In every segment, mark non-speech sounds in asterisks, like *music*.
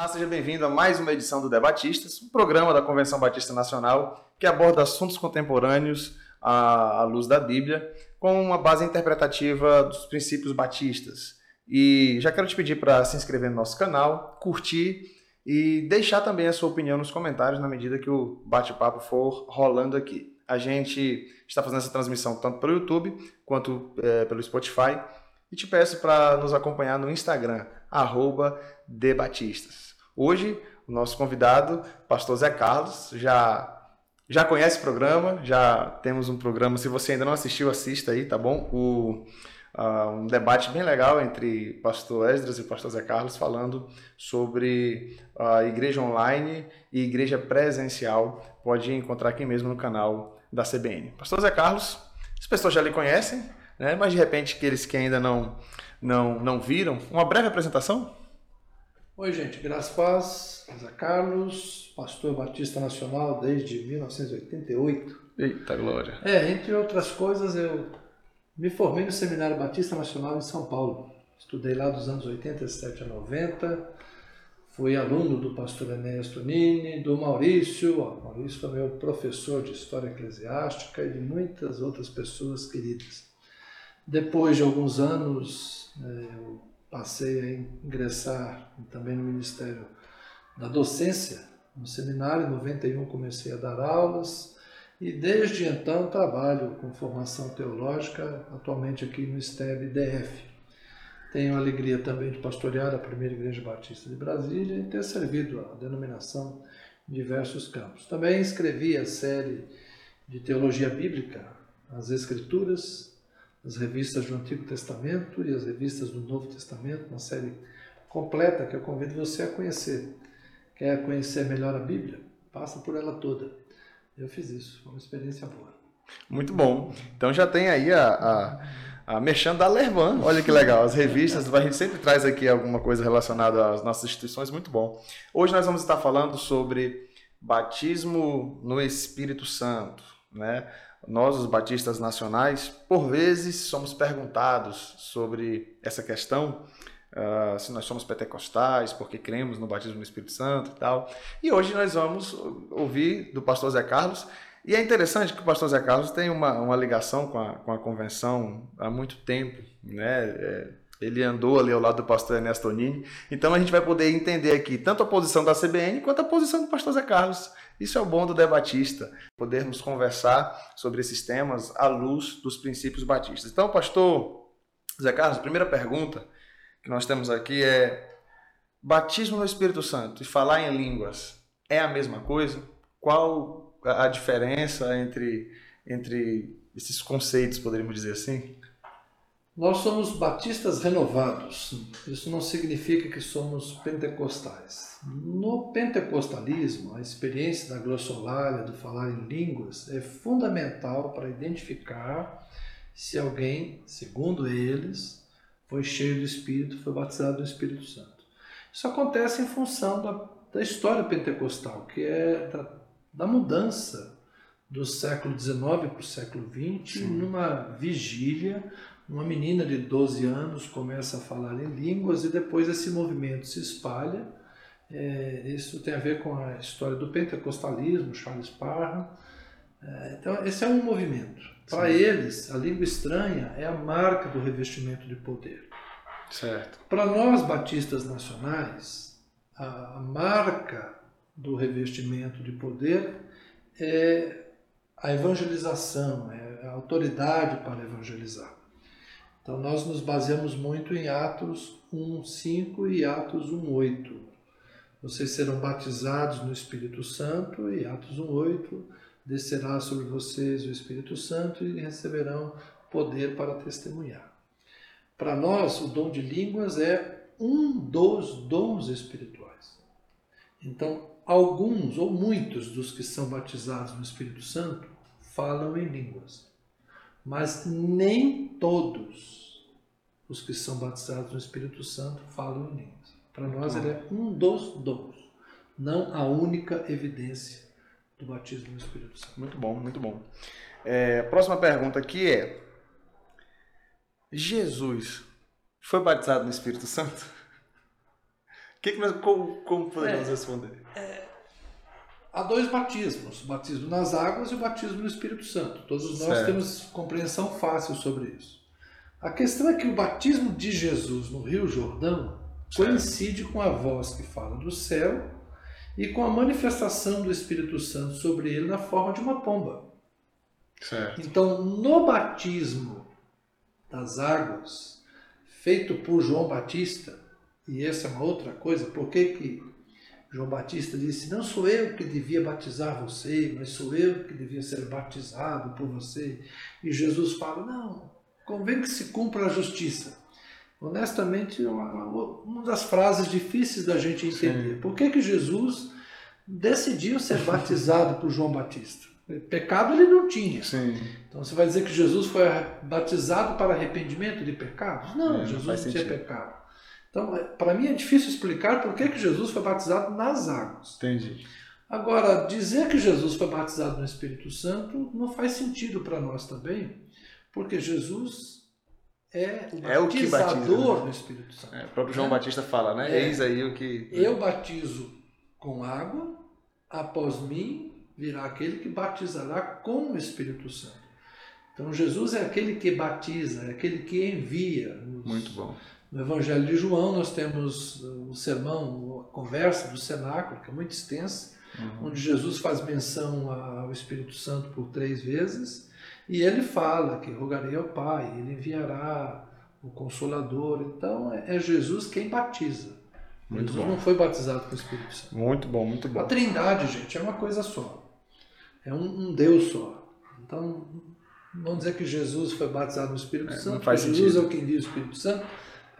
Olá, seja bem-vindo a mais uma edição do Debatistas, um programa da Convenção Batista Nacional que aborda assuntos contemporâneos à luz da Bíblia, com uma base interpretativa dos princípios batistas. E já quero te pedir para se inscrever no nosso canal, curtir e deixar também a sua opinião nos comentários na medida que o bate-papo for rolando aqui. A gente está fazendo essa transmissão tanto pelo YouTube quanto é, pelo Spotify e te peço para nos acompanhar no Instagram, debatistas. Hoje, o nosso convidado, pastor Zé Carlos, já já conhece o programa, já temos um programa, se você ainda não assistiu, assista aí, tá bom? O, uh, um debate bem legal entre pastor Esdras e pastor Zé Carlos falando sobre a igreja online e igreja presencial. Pode encontrar aqui mesmo no canal da CBN. Pastor Zé Carlos, as pessoas já lhe conhecem, né? mas de repente aqueles que ainda não, não, não viram, uma breve apresentação? Oi, gente, graças paz, Zé Carlos, pastor batista nacional desde 1988. Eita glória! É, entre outras coisas, eu me formei no Seminário Batista Nacional em São Paulo. Estudei lá dos anos 87 a 90. Fui aluno do pastor Enéas Tonini, do Maurício. O Maurício foi meu professor de História Eclesiástica e de muitas outras pessoas queridas. Depois de alguns anos, é, eu passei a ingressar também no Ministério da Docência, no seminário. Em 91 comecei a dar aulas e desde então trabalho com formação teológica, atualmente aqui no STEB DF. Tenho a alegria também de pastorear a primeira Igreja Batista de Brasília e ter servido a denominação em diversos campos. Também escrevi a série de teologia bíblica, as Escrituras, as revistas do Antigo Testamento e as revistas do Novo Testamento, uma série completa que eu convido você a conhecer. Quer conhecer melhor a Bíblia? Passa por ela toda. Eu fiz isso, foi uma experiência boa. Muito bom. Então já tem aí a, a a Merchan da Lervan. Olha que legal, as revistas, a gente sempre traz aqui alguma coisa relacionada às nossas instituições, muito bom. Hoje nós vamos estar falando sobre batismo no Espírito Santo, né? Nós, os batistas nacionais, por vezes somos perguntados sobre essa questão, uh, se nós somos pentecostais, porque cremos no batismo no Espírito Santo e tal. E hoje nós vamos ouvir do pastor Zé Carlos e é interessante que o pastor Zé Carlos tem uma, uma ligação com a, com a convenção há muito tempo, né? É, ele andou ali ao lado do pastor Ernesto Tonini. Então a gente vai poder entender aqui tanto a posição da CBN quanto a posição do pastor Zé Carlos. Isso é o bom do debatista, podermos conversar sobre esses temas à luz dos princípios batistas. Então, pastor Zé Carlos, a primeira pergunta que nós temos aqui é: batismo no Espírito Santo e falar em línguas é a mesma coisa? Qual a diferença entre, entre esses conceitos, poderíamos dizer assim? Nós somos batistas renovados. Isso não significa que somos pentecostais. No pentecostalismo, a experiência da glossolalia, do falar em línguas, é fundamental para identificar se alguém, segundo eles, foi cheio do Espírito, foi batizado no Espírito Santo. Isso acontece em função da, da história pentecostal, que é da mudança do século XIX para o século XX, Sim. numa vigília, uma menina de 12 anos começa a falar em línguas e depois esse movimento se espalha. É, isso tem a ver com a história do pentecostalismo, Charles Parham. É, então, esse é um movimento. Para eles, a língua estranha é a marca do revestimento de poder. Certo. Para nós, batistas nacionais, a, a marca do revestimento de poder é a evangelização, é a autoridade para evangelizar. Então nós nos baseamos muito em Atos 1:5 e Atos 1:8. Vocês serão batizados no Espírito Santo e Atos 1:8 descerá sobre vocês o Espírito Santo e receberão poder para testemunhar. Para nós, o dom de línguas é um dos dons espirituais. Então, alguns ou muitos dos que são batizados no Espírito Santo falam em línguas, mas nem todos os que são batizados no Espírito Santo falam em línguas. Para nós, ele é um dos dons, não a única evidência do batismo no Espírito Santo. Muito bom, muito bom. É, próxima pergunta aqui é: Jesus foi batizado no Espírito Santo? *laughs* que, que nós, como, como podemos é, responder? É, há dois batismos, o batismo nas águas e o batismo no Espírito Santo. Todos nós certo. temos compreensão fácil sobre isso. A questão é que o batismo de Jesus no Rio Jordão coincide com a voz que fala do céu e com a manifestação do Espírito Santo sobre ele na forma de uma pomba. Certo. Então, no batismo das águas, feito por João Batista, e essa é uma outra coisa, por que, que João Batista disse: Não sou eu que devia batizar você, mas sou eu que devia ser batizado por você. E Jesus fala: Não, convém que se cumpra a justiça. Honestamente, uma, uma das frases difíceis da gente entender. Sim. Por que, que Jesus decidiu ser batizado por João Batista? Pecado ele não tinha. Sim. Então você vai dizer que Jesus foi batizado para arrependimento de pecados? Não, é, Jesus não, não tinha pecado. Então, é, para mim é difícil explicar por que, que Jesus foi batizado nas águas. Entendi. Agora, dizer que Jesus foi batizado no Espírito Santo não faz sentido para nós também, porque Jesus é o é batizador o né? do Espírito Santo. É, o próprio João é. Batista fala, né? É. Eis aí o que. Eu batizo com água, após mim virá aquele que batizará com o Espírito Santo. Então Jesus é aquele que batiza, é aquele que envia. Muito bom. No Evangelho de João nós temos o sermão, a conversa do cenáculo, que é muito extensa, uhum. onde Jesus faz menção ao Espírito Santo por três vezes, e ele fala que rogarei ao Pai, ele enviará o Consolador. Então é, é Jesus quem batiza. Muito Jesus bom. não foi batizado com o Espírito Santo. Muito bom, muito bom. A Trindade, gente, é uma coisa só. É um, um Deus só. Então, vamos dizer que Jesus foi batizado no Espírito é, Santo. Jesus sentido. é o que diz o Espírito Santo.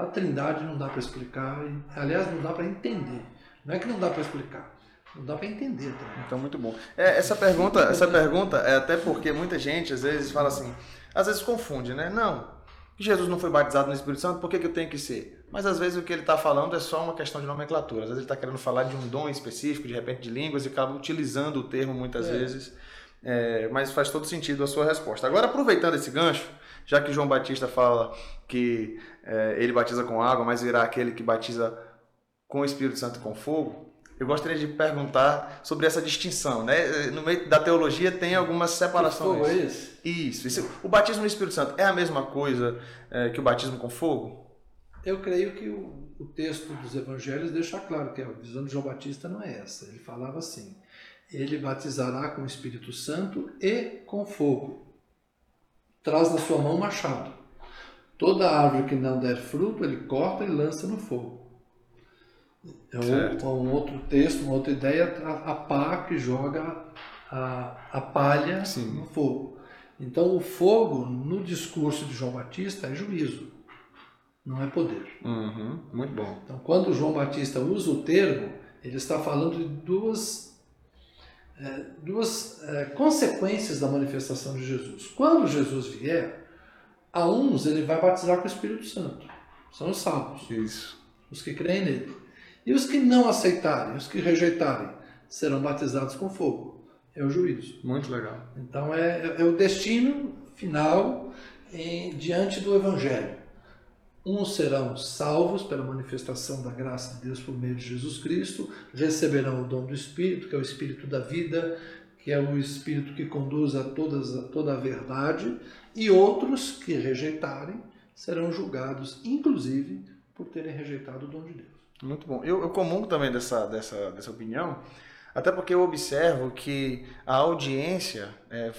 A Trindade não dá para explicar. E, aliás, não dá para entender. Não é que não dá para explicar. Não dá para entender também. Então, muito bom. É, essa pergunta, essa pergunta é até porque muita gente às vezes fala assim, às vezes confunde, né? Não, Jesus não foi batizado no Espírito Santo, por que, que eu tenho que ser? Mas às vezes o que ele está falando é só uma questão de nomenclatura. Às vezes ele está querendo falar de um dom específico, de repente de línguas, e acaba utilizando o termo muitas é. vezes. É, mas faz todo sentido a sua resposta. Agora, aproveitando esse gancho, já que João Batista fala que é, ele batiza com água, mas virá aquele que batiza com o Espírito Santo e com fogo, eu gostaria de perguntar sobre essa distinção. Né? No meio da teologia tem algumas separações. Fogo é esse? Isso, isso. O batismo no Espírito Santo é a mesma coisa é, que o batismo com fogo? Eu creio que o, o, texto dos evangelhos deixa claro que a visão de João Batista não é essa. Ele falava assim: ele batizará com o Espírito Santo e com fogo. Traz na sua mão um machado. Toda árvore que não der fruto, ele corta e lança no fogo. É um, um outro texto, uma outra ideia, a, a pá que joga a, a palha Sim. no fogo. Então, o fogo, no discurso de João Batista, é juízo, não é poder. Uhum, muito bom. Então, quando João Batista usa o termo, ele está falando de duas, é, duas é, consequências da manifestação de Jesus. Quando Jesus vier, a uns ele vai batizar com o Espírito Santo. São os salvos. Isso. Os que creem nele. E os que não aceitarem, os que rejeitarem, serão batizados com fogo. É o juízo. Muito legal. Então é, é o destino final em, diante do Evangelho. Uns serão salvos pela manifestação da graça de Deus por meio de Jesus Cristo, receberão o dom do Espírito, que é o Espírito da vida, que é o Espírito que conduz a, todas, a toda a verdade, e outros que rejeitarem serão julgados, inclusive, por terem rejeitado o dom de Deus. Muito bom. Eu, eu comungo também dessa, dessa, dessa opinião, até porque eu observo que a audiência é,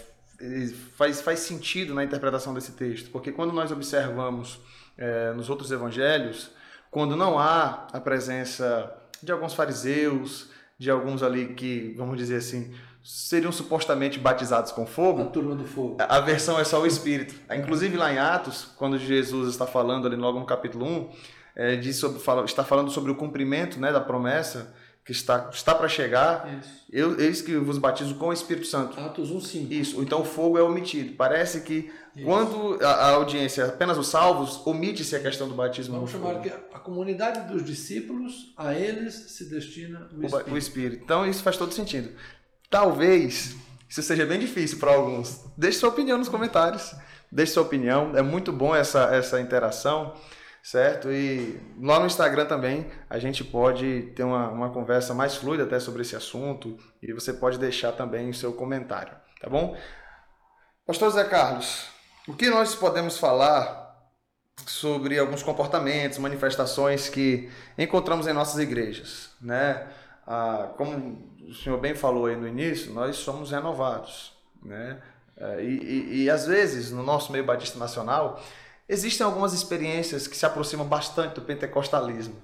faz, faz sentido na interpretação desse texto, porque quando nós observamos é, nos outros evangelhos, quando não há a presença de alguns fariseus, de alguns ali que, vamos dizer assim, seriam supostamente batizados com fogo. A turma do fogo. A versão é só o Espírito. Inclusive lá em Atos, quando Jesus está falando ali logo no capítulo 1, é, diz sobre, fala, está falando sobre o cumprimento né, da promessa que está, está para chegar. Isso. Eu, eis que vos batizo com o Espírito Santo. Atos 1, 5. Isso. Então o fogo é omitido. Parece que Isso. quando a, a, audiência, apenas os salvos, omite-se a questão do batismo. Vamos chamar fogo. que a comunidade dos discípulos, a eles se destina o Espírito. O, o Espírito. Então isso faz todo sentido. Talvez isso seja bem difícil para alguns. Deixe sua opinião nos comentários. Deixe sua opinião. É muito bom essa, essa interação. certo? E lá no Instagram também a gente pode ter uma, uma conversa mais fluida até sobre esse assunto e você pode deixar também o seu comentário, tá bom? Pastor Zé Carlos, o que nós podemos falar sobre alguns comportamentos, manifestações que encontramos em nossas igrejas, né? Ah, como o senhor bem falou aí no início, nós somos renovados, né? É, e, e, e às vezes no nosso meio batista nacional existem algumas experiências que se aproximam bastante do pentecostalismo.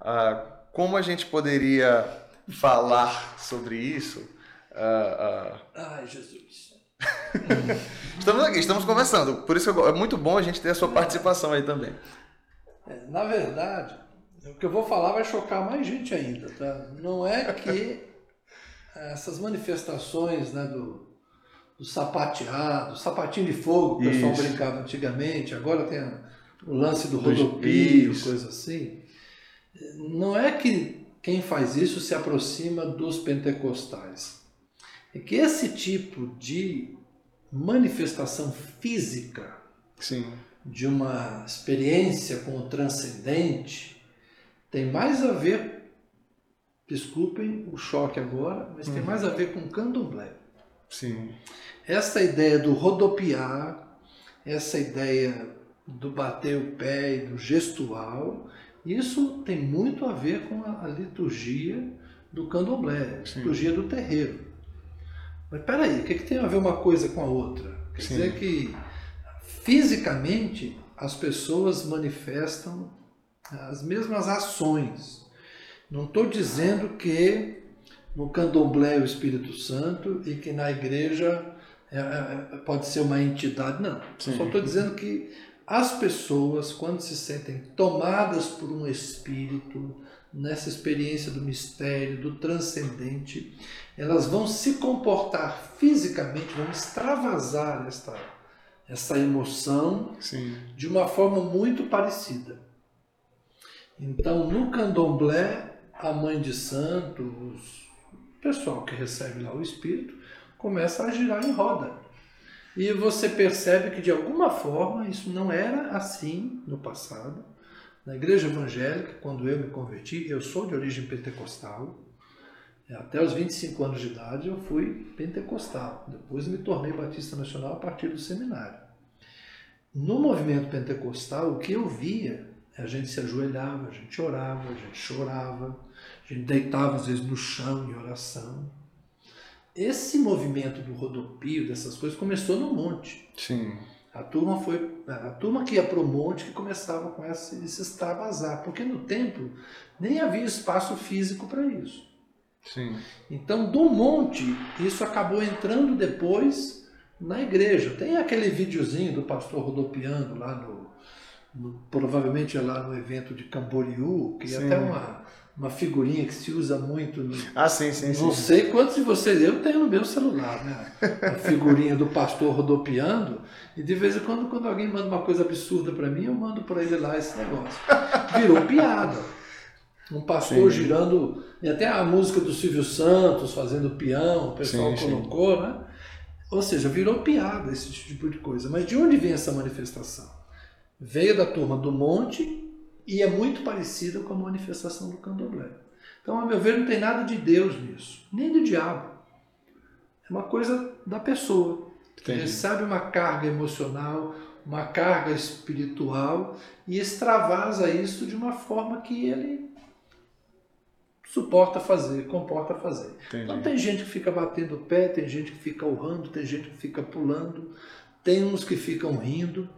Ah, como a gente poderia falar sobre isso? Ah, ah... Ai, Jesus. *laughs* estamos aqui, estamos conversando. Por isso é muito bom a gente ter a sua participação aí também. É, na verdade, o que eu vou falar vai chocar mais gente ainda, tá? Não é que *laughs* essas manifestações né, do, do sapateado, sapatinho de fogo, que o pessoal brincava antigamente, agora tem o lance do rodopio, coisa assim. Não é que quem faz isso se aproxima dos pentecostais. É que esse tipo de manifestação física Sim. de uma experiência com o transcendente tem mais a ver, desculpem o choque agora, mas tem uhum. mais a ver com candomblé. Sim. Essa ideia do rodopiar, essa ideia do bater o pé e do gestual, isso tem muito a ver com a, a liturgia do candomblé, a liturgia do terreiro. Mas peraí, o que, que tem a ver uma coisa com a outra? Quer Sim. dizer que fisicamente as pessoas manifestam as mesmas ações. Não estou dizendo que no candomblé é o Espírito Santo e que na igreja é, é, pode ser uma entidade. Não. Sim. Só estou dizendo que as pessoas, quando se sentem tomadas por um espírito, nessa experiência do mistério, do transcendente, elas vão se comportar fisicamente, vão extravasar esta, essa emoção Sim. de uma forma muito parecida. Então, no candomblé, a mãe de santo, o pessoal que recebe lá o espírito, começa a girar em roda. E você percebe que de alguma forma isso não era assim no passado. Na igreja evangélica, quando eu me converti, eu sou de origem pentecostal. Até os 25 anos de idade eu fui pentecostal. Depois me tornei batista nacional a partir do seminário. No movimento pentecostal, o que eu via, a gente se ajoelhava, a gente orava, a gente chorava, a gente deitava às vezes no chão em oração esse movimento do rodopio, dessas coisas, começou no monte. Sim. A turma foi a turma que ia para o monte que começava com esse, esse extravasar, porque no templo nem havia espaço físico para isso. Sim. Então, do monte, isso acabou entrando depois na igreja. Tem aquele videozinho do pastor rodopiando lá no, no provavelmente é lá no evento de Camboriú, que é até uma uma figurinha que se usa muito. No, ah, sim, sim, Não sim. sei quantos de vocês, eu tenho no meu celular, né? A figurinha do pastor rodopiando, e de vez em quando, quando alguém manda uma coisa absurda para mim, eu mando para ele lá esse negócio. Virou piada. Um pastor sim. girando, e até a música do Silvio Santos fazendo peão, o pessoal sim, colocou, sim. né? Ou seja, virou piada esse tipo de coisa. Mas de onde vem essa manifestação? Veio da turma do monte e é muito parecida com a manifestação do candomblé. Então, a meu ver, não tem nada de Deus nisso, nem do diabo. É uma coisa da pessoa. Que recebe uma carga emocional, uma carga espiritual e extravasa isso de uma forma que ele suporta fazer, comporta fazer. Entendi. Então tem gente que fica batendo o pé, tem gente que fica urrando, tem gente que fica pulando, tem uns que ficam rindo.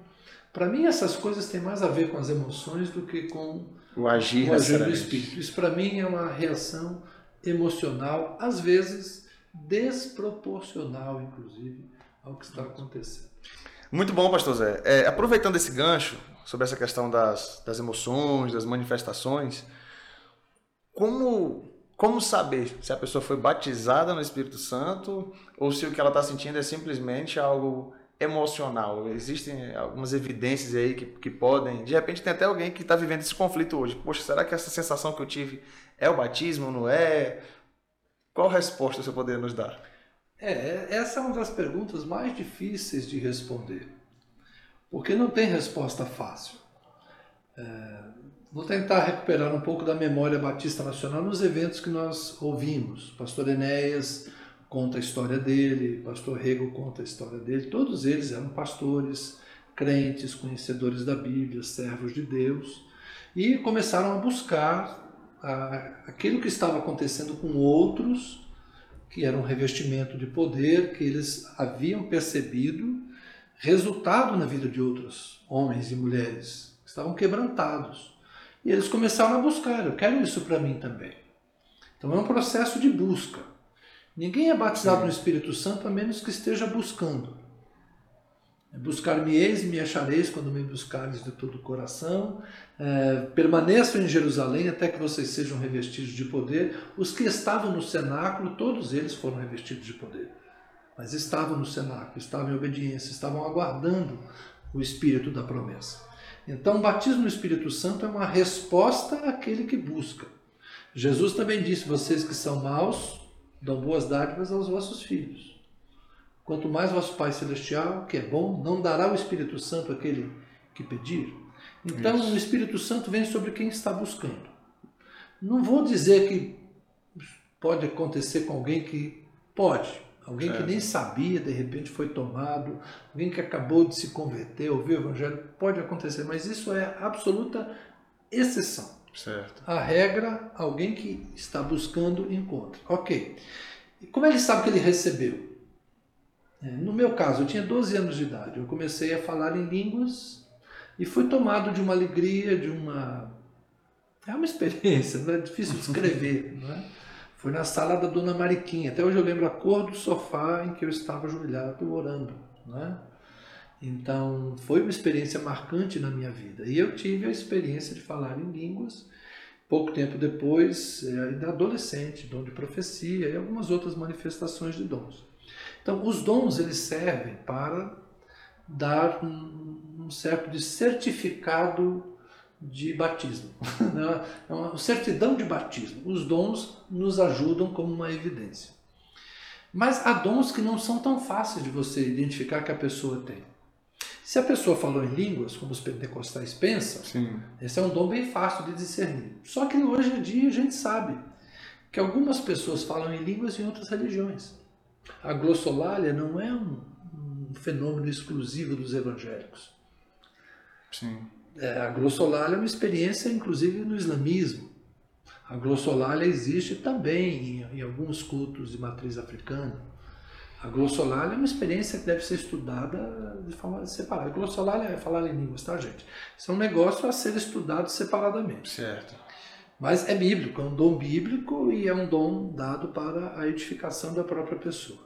Para mim, essas coisas têm mais a ver com as emoções do que com o agir, o agir do espírito. Isso, para mim, é uma reação emocional, às vezes desproporcional, inclusive, ao que está acontecendo. Muito bom, pastor Zé. É, aproveitando esse gancho sobre essa questão das, das emoções, das manifestações, como, como saber se a pessoa foi batizada no Espírito Santo ou se o que ela está sentindo é simplesmente algo emocional. Existem algumas evidências aí que, que podem. De repente, tem até alguém que está vivendo esse conflito hoje. Poxa, será que essa sensação que eu tive é o batismo, não é? Qual resposta você poderia nos dar? É, essa é uma das perguntas mais difíceis de responder. Porque não tem resposta fácil. É, vou tentar recuperar um pouco da memória batista nacional nos eventos que nós ouvimos. Pastor Enéas conta a história dele, pastor Rego conta a história dele. Todos eles eram pastores, crentes, conhecedores da Bíblia, servos de Deus, e começaram a buscar aquilo que estava acontecendo com outros, que era um revestimento de poder que eles haviam percebido, resultado na vida de outros homens e mulheres, que estavam quebrantados. E eles começaram a buscar, eu quero isso para mim também. Então é um processo de busca. Ninguém é batizado Sim. no Espírito Santo a menos que esteja buscando. Buscar-me-eis e me achareis quando me buscares de todo o coração. É, permaneçam em Jerusalém até que vocês sejam revestidos de poder. Os que estavam no cenáculo, todos eles foram revestidos de poder. Mas estavam no cenáculo, estavam em obediência, estavam aguardando o Espírito da promessa. Então, o batismo no Espírito Santo é uma resposta àquele que busca. Jesus também disse: Vocês que são maus, dão boas dádivas aos vossos filhos. Quanto mais vosso Pai Celestial, que é bom, não dará o Espírito Santo àquele que pedir. Então, Isso. o Espírito Santo vem sobre quem está buscando. Não vou dizer que pode acontecer com alguém que pode. Alguém que nem sabia, de repente foi tomado, alguém que acabou de se converter, ouviu o Evangelho, pode acontecer, mas isso é absoluta exceção. Certo. A regra, alguém que está buscando encontra. Ok. E como ele sabe que ele recebeu? É, no meu caso, eu tinha 12 anos de idade. Eu comecei a falar em línguas e fui tomado de uma alegria, de uma. É uma experiência, *laughs* não é difícil descrever. não é? Foi na sala da dona Mariquinha. Até hoje eu lembro a cor do sofá em que eu estava ajoelhado orando. Não é? Então, foi uma experiência marcante na minha vida. E eu tive a experiência de falar em línguas. Pouco tempo depois, é, ainda adolescente, dom de profecia e algumas outras manifestações de dons. Então, os dons eles servem para dar um, um certo de certificado de batismo, *laughs* né? é uma certidão de batismo. Os dons nos ajudam como uma evidência. Mas há dons que não são tão fáceis de você identificar que a pessoa tem. Se a pessoa falou em línguas, como os pentecostais pensam, Sim. esse é um dom bem fácil de discernir. Só que hoje em dia a gente sabe que algumas pessoas falam em línguas em outras religiões. A glossolalia não é um, um fenômeno exclusivo dos evangélicos. Sim. É, a glossolalia é uma experiência, inclusive, no islamismo. A glossolalia existe também em, em alguns cultos de matriz africana. A glossolalia é uma experiência que deve ser estudada de forma separada. A glossolalia é falar em línguas, tá, gente? Isso é um negócio a ser estudado separadamente. Certo. Mas é bíblico, é um dom bíblico e é um dom dado para a edificação da própria pessoa.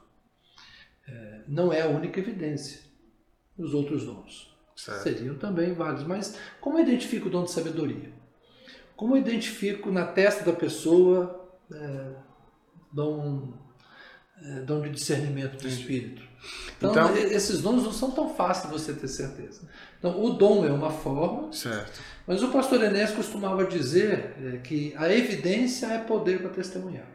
É, não é a única evidência. Os outros dons certo. seriam também válidos. Mas como eu identifico o dom de sabedoria? Como eu identifico na testa da pessoa é, dom, é, dom de discernimento do Espírito? Então, então, esses dons não são tão fáceis de você ter certeza. Então, o dom é uma forma, certo. mas o pastor Enéas costumava dizer é, que a evidência é poder para testemunhar.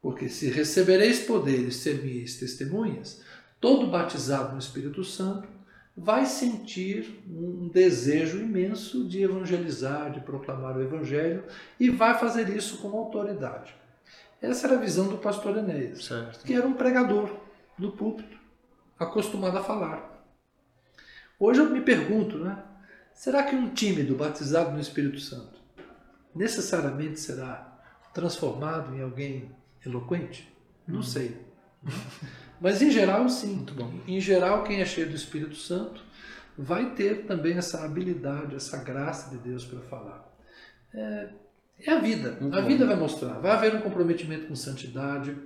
Porque se recebereis poder e sermieis testemunhas, todo batizado no Espírito Santo vai sentir um desejo imenso de evangelizar, de proclamar o Evangelho e vai fazer isso com autoridade. Essa era a visão do pastor Enéas, certo. que era um pregador do púlpito, acostumado a falar. Hoje eu me pergunto, né? Será que um tímido batizado no Espírito Santo necessariamente será transformado em alguém eloquente? Não hum. sei. Mas em geral, sim. Em geral, quem é cheio do Espírito Santo vai ter também essa habilidade, essa graça de Deus para falar. É, é, a vida. Muito a bom. vida vai mostrar. Vai haver um comprometimento com santidade,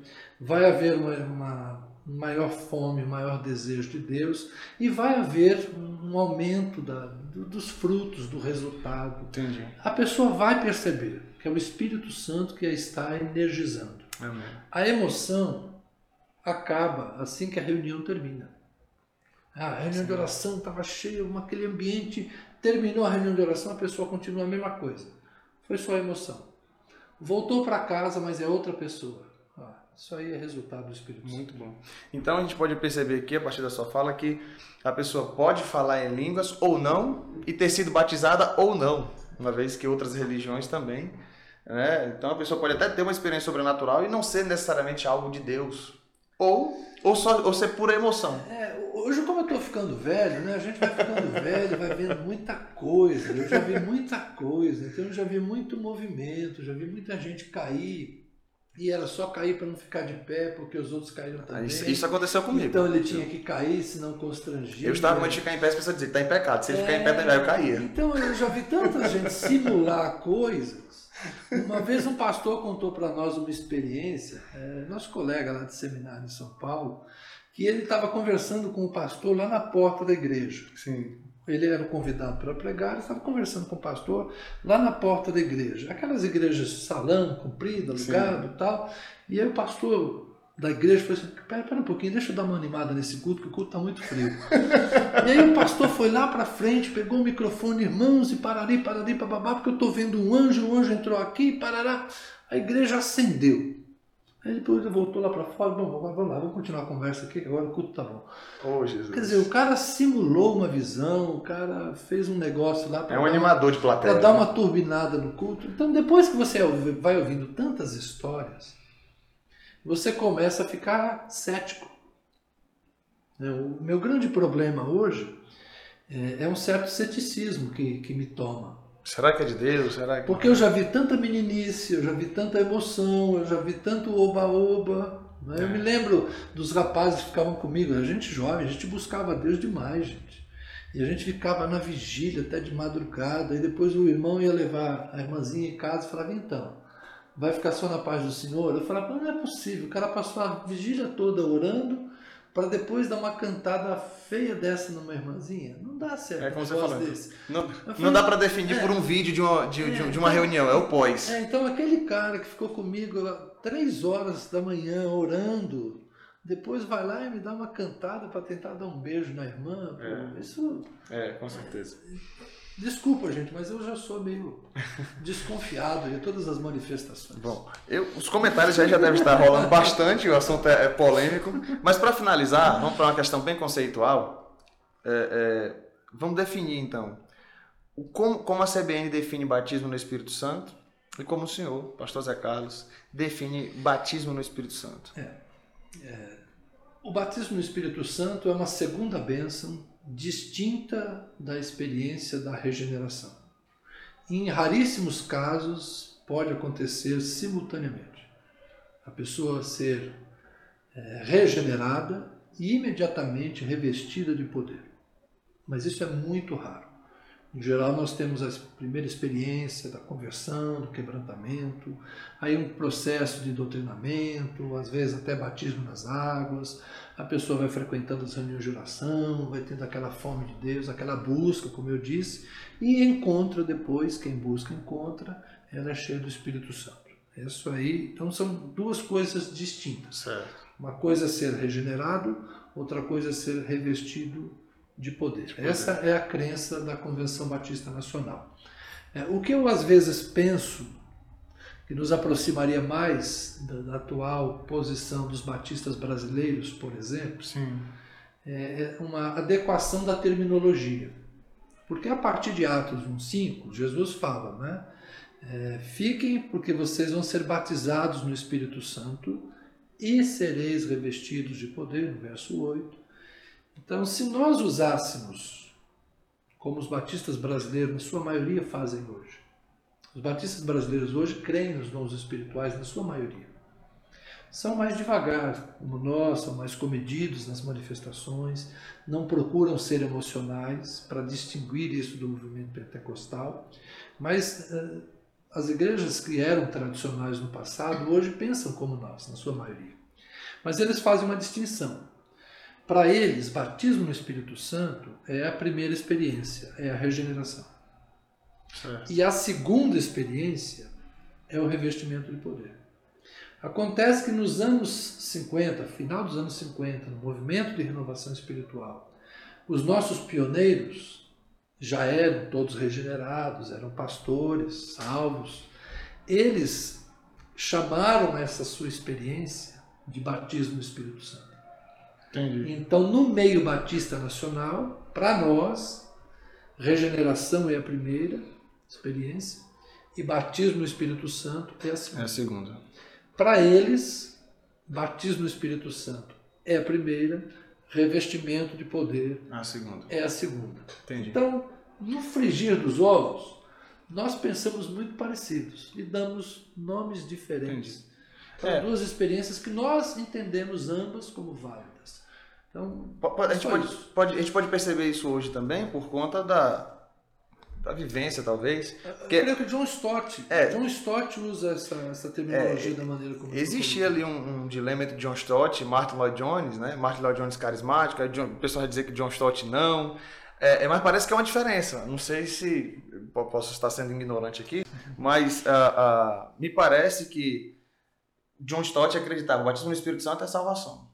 vai haver uma, uma maior fome, maior desejo de Deus e vai haver um aumento da, dos frutos, do resultado. Entendi. A pessoa vai perceber que é o Espírito Santo que a está energizando. Amém. A emoção acaba assim que a reunião termina. Ah, a reunião Sim. de oração estava cheia, aquele ambiente, terminou a reunião de oração, a pessoa continua a mesma coisa. Foi só emoção. Voltou para casa, mas é outra pessoa Isso aí é resultado do Espírito. Muito bom. Então a gente pode perceber aqui, a partir da sua fala, que a pessoa pode falar em línguas ou não e ter sido batizada ou não, uma vez que outras religiões também. Né? Então a pessoa pode até ter uma experiência sobrenatural e não ser necessariamente algo de Deus. Ou, ou, só, ou ser pura emoção. É, hoje, como eu estou ficando velho, né? a gente vai ficando *laughs* velho, vai vendo muita coisa. Eu já vi muita coisa, então eu já vi muito movimento, já vi muita gente cair e era só cair para não ficar de pé, porque os outros caíram também. Isso, isso aconteceu comigo. Então ele tinha que cair, senão constrangia. Eu estava muito de ficar em pé, as pessoas diziam, está em pecado. Se ele é... ficar em pé, tá eu caía. Então eu já vi tanta gente simular coisas. Uma vez um pastor contou para nós uma experiência, é, nosso colega lá de seminário em São Paulo, que ele estava conversando com o pastor lá na porta da igreja. Sim. Ele era convidado para pregar, estava conversando com o pastor lá na porta da igreja. Aquelas igrejas salão, comprido, alugado e tal. E aí o pastor da igreja falou assim: pera, pera um pouquinho, deixa eu dar uma animada nesse culto, porque o culto está muito frio. *laughs* e aí o pastor foi lá para frente, pegou o microfone, irmãos, e parari, parari, bababá, porque eu estou vendo um anjo, o um anjo entrou aqui, parará. A igreja acendeu. Aí depois ele voltou lá para fora, bom, vamos lá, vamos continuar a conversa aqui, agora o culto tá bom. Oh, Jesus. Quer dizer, o cara simulou uma visão, o cara fez um negócio lá para. É um animador de plateia. Para dar uma turbinada no culto. Então, depois que você vai ouvindo tantas histórias, você começa a ficar cético. Né, o meu grande problema hoje é, é um certo ceticismo que, que me toma. Será que é de Deus? Será que... Porque eu já vi tanta meninice, eu já vi tanta emoção, eu já vi tanto oba-oba. Né? Eu me lembro dos rapazes que ficavam comigo, a gente jovem, a gente buscava Deus demais, gente. E a gente ficava na vigília até de madrugada, e depois o irmão ia levar a irmãzinha em casa e falava, então, vai ficar só na paz do Senhor? Eu falava, não é possível, o cara passou a vigília toda orando, para depois dar uma cantada feia dessa numa irmãzinha. Não dá certo. É como você falou. Desse. Não, falei, não dá para definir é, por um vídeo de uma, de, é, de uma então, reunião, é o pós. É, então aquele cara que ficou comigo três horas da manhã orando, depois vai lá e me dá uma cantada para tentar dar um beijo na irmã. Pô, é. Isso. É, com certeza. Desculpa, gente, mas eu já sou meio desconfiado de todas as manifestações. Bom, eu, os comentários já, já devem estar rolando bastante, o assunto é, é polêmico. Mas para finalizar, vamos para uma questão bem conceitual. É, é, vamos definir então como, como a CBN define batismo no Espírito Santo e como o senhor, pastor Zé Carlos, define batismo no Espírito Santo. É, é, o batismo no Espírito Santo é uma segunda bênção distinta da experiência da regeneração. Em raríssimos casos, pode acontecer simultaneamente. A pessoa ser é, regenerada e imediatamente revestida de poder. Mas isso é muito raro. Em geral, nós temos a primeira experiência da conversão, do quebrantamento, aí um processo de doutrinamento, às vezes até batismo nas águas, a pessoa vai frequentando as reuniões de oração, vai tendo aquela fome de Deus, aquela busca, como eu disse, e encontra depois, quem busca encontra, ela é cheia do Espírito Santo. Isso aí, então são duas coisas distintas. Certo. Uma coisa é ser regenerado, outra coisa é ser revestido de poder. de poder. Essa é a crença da Convenção Batista Nacional. É, o que eu às vezes penso que nos aproximaria mais da, atual posição dos batistas brasileiros, por exemplo, é, é uma adequação da terminologia. Porque a partir de Atos 1,5, Jesus fala, né? É, Fiquem porque vocês vão ser batizados no Espírito Santo e sereis revestidos de poder, no verso 8. Então, se nós usássemos, como os batistas brasileiros, na sua maioria fazem hoje, os batistas brasileiros hoje creem nos dons espirituais, na sua maioria. São mais devagar, como nós, são mais comedidos nas manifestações, não procuram ser emocionais para distinguir isso do movimento pentecostal, mas uh, as igrejas que eram tradicionais no passado hoje pensam como nós, na sua maioria. Mas eles fazem uma distinção. Para eles, batismo no Espírito Santo é a primeira experiência, é a regeneração. Certo. E a segunda experiência é o revestimento de poder. Acontece que nos anos 50, final dos anos 50, no movimento de renovação espiritual, os nossos pioneiros já eram todos regenerados, eram pastores, salvos. Eles chamaram essa sua experiência de batismo no Espírito Santo. Entendi. Então, no meio batista nacional, para nós, regeneração é a primeira experiência e batismo no Espírito Santo é a É segunda. a segunda. Para eles, batismo no Espírito Santo é a primeira, revestimento de poder É a segunda. é a segunda. Entendi. Então, no frigir dos ovos, nós pensamos muito parecidos e damos nomes diferentes para É. duas experiências que nós entendemos ambas como válidas. Então, A gente, Só pode, pode- a gente pode perceber isso hoje também por conta da, da vivência, talvez. eu Porque creio que John Stott, É. John Stott usa essa, essa terminologia da maneira como existia ali um, um dilema entre John Stott e Martin Lloyd Jones, né? Martin Lloyd Jones carismático, John- o pessoal vai dizer que John Stott não. É, é, mas parece que é uma diferença. Não sei se po- posso estar sendo ignorante aqui, *laughs* mas ah, ah, me parece que John Stott acreditava que o batismo no Espírito Santo é salvação.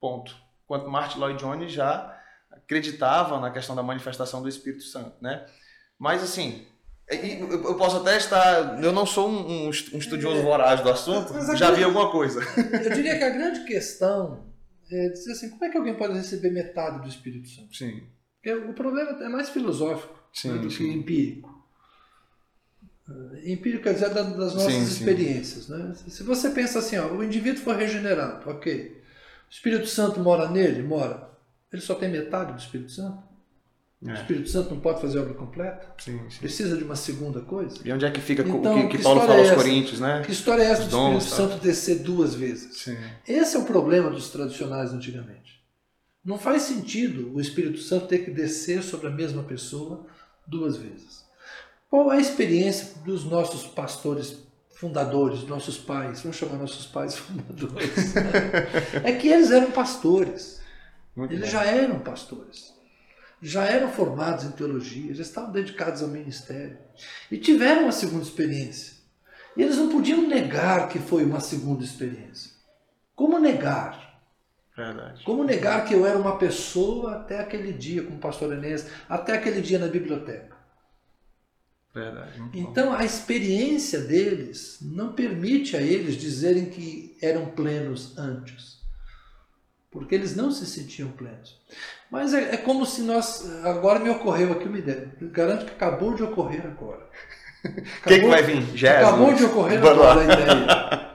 Ponto. Enquanto Martin Lloyd Jones já acreditava na questão da manifestação do Espírito Santo, né? Mas assim, eu posso até estar. Eu não sou um, est- estudioso voraz do assunto, já vi grande- alguma coisa. Eu diria que a *laughs* grande questão é dizer assim, como é que alguém pode receber metade do Espírito Santo? Sim, Porque o problema é mais filosófico sim, né, do que sim. empírico. Eh, Empírico quer dizer da- das nossas sim. experiências. Né? Se você pensa assim, ó, o indivíduo foi regenerado, ok. O Espírito Santo mora nele? Mora. Ele só tem metade do Espírito Santo? O É, Espírito Santo não pode fazer obra completa? sim, sim. Precisa de uma segunda coisa? E onde é que fica Então, o que, que que Paulo fala é aos? Coríntios, né? Que história é essa do Espírito tá? Santo descer duas vezes? Sim. Esse é o problema dos tradicionais antigamente. Não faz sentido o Espírito Santo ter que descer sobre a mesma pessoa duas vezes. Qual é a experiência dos nossos pastores fundadores, nossos pais? Vamos chamar nossos pais fundadores. *laughs* é que eles eram pastores. Muito Eles já eram pastores. Já eram formados em teologia, já estavam dedicados ao ministério. E tiveram uma segunda experiência. E eles não podiam negar que foi uma segunda experiência. Como negar? Verdade. Como negar que eu era uma pessoa até aquele dia, como o pastor Enéas, até aquele dia na biblioteca? Verdade. Muito bom. Então a experiência deles não permite a eles dizerem que eram plenos antes. Porque eles não se sentiam plenos. Mas é, é como se nós. Agora me ocorreu aqui uma ideia. Garanto que acabou de ocorrer agora. Quem *laughs* que vai vir? Jesus? Acabou de ocorrer agora a ideia.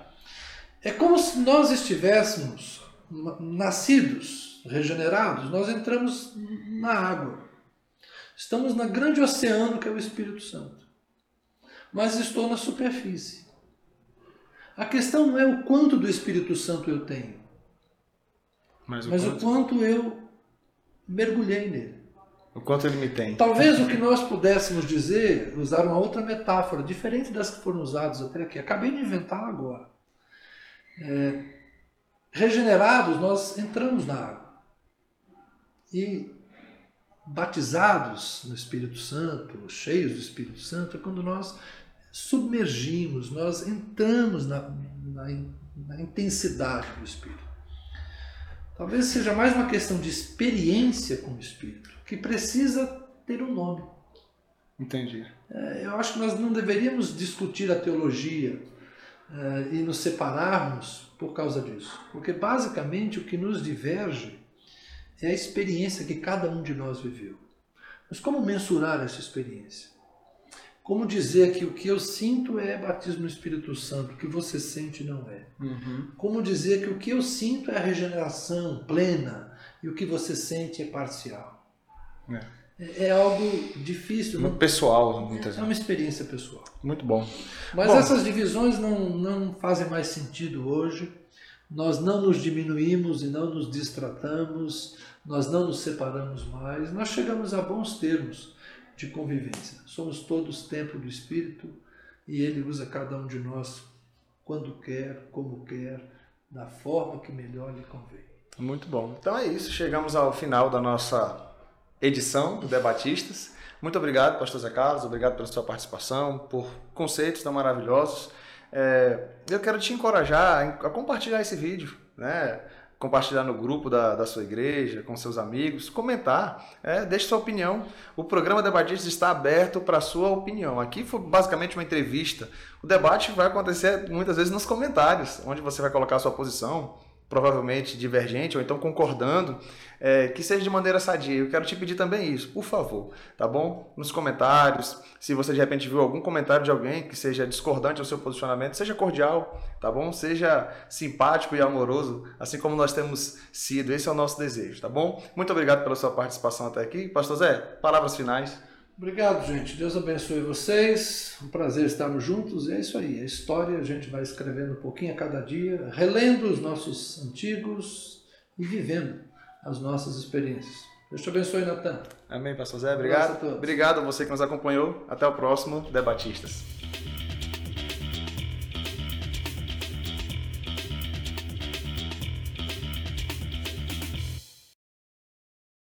É como se nós estivéssemos na- nascidos, regenerados, nós entramos na água. Estamos na grande oceano que é o Espírito Santo. Mas estou na superfície. A questão não é o quanto do Espírito Santo eu tenho, Mas o, mas o quanto, quanto eu mergulhei nele. o quanto ele me tem. Talvez o que nós pudéssemos dizer, usar uma outra metáfora, diferente das que foram usadas até aqui. Acabei de inventá-la agora. É, regenerados, nós entramos na água. E batizados no Espírito Santo, cheios do Espírito Santo, é quando nós submergimos, nós entramos na, na, na intensidade do Espírito. Talvez seja mais uma questão de experiência com o Espírito, que precisa ter um nome. Entendi. É, Eu acho que nós não deveríamos discutir a teologia eh, e nos separarmos por causa disso. Porque basicamente o que nos diverge é a experiência que cada um de nós viveu. Mas como mensurar essa experiência? Como dizer que o que eu sinto é batismo no Espírito Santo, o que você sente não é? Uhum. Como dizer que o que eu sinto é a regeneração plena e o que você sente é parcial? É. É, é algo difícil, Muito não- pessoal, muitas é uma experiência pessoal. Muito bom. Mas Bom. essas divisões não, não fazem mais sentido hoje. Nós não nos diminuímos e não nos distratamos, nós não nos separamos mais. Nós chegamos a bons termos de convivência. Somos todos templo do Espírito e Ele usa cada um de nós quando quer, como quer, da forma que melhor lhe convém. Muito bom. Então é isso. Chegamos ao final da nossa edição do Debatistas. Muito obrigado, pastor Zé Carlos. Obrigado pela sua participação, por conceitos tão maravilhosos. É, eu quero te encorajar a compartilhar esse vídeo, né? Compartilhar no grupo da, da sua igreja, com seus amigos, comentar, é, deixe sua opinião. O programa Debatistas está aberto para a sua opinião. Aqui foi basicamente uma entrevista. O debate vai acontecer muitas vezes nos comentários, onde você vai colocar a sua posição, provavelmente divergente, ou então concordando, é, que seja de maneira sadia. Eu quero te pedir também isso, por favor, tá bom? Nos comentários, se você de repente viu algum comentário de alguém que seja discordante ao seu posicionamento, seja cordial, tá bom? Seja simpático e amoroso, assim como nós temos sido. Esse é o nosso desejo, tá bom? Muito obrigado pela sua participação até aqui. Pastor Zé, palavras finais. Obrigado, gente. Deus abençoe vocês. Um prazer estarmos juntos. E é isso aí. A história a gente vai escrevendo um pouquinho a cada dia, relendo os nossos antigos e vivendo as nossas experiências. Deus te abençoe, Natan. Amém, pastor Zé. Obrigado. Um obrigado a você que nos acompanhou. Até o próximo Debatistas.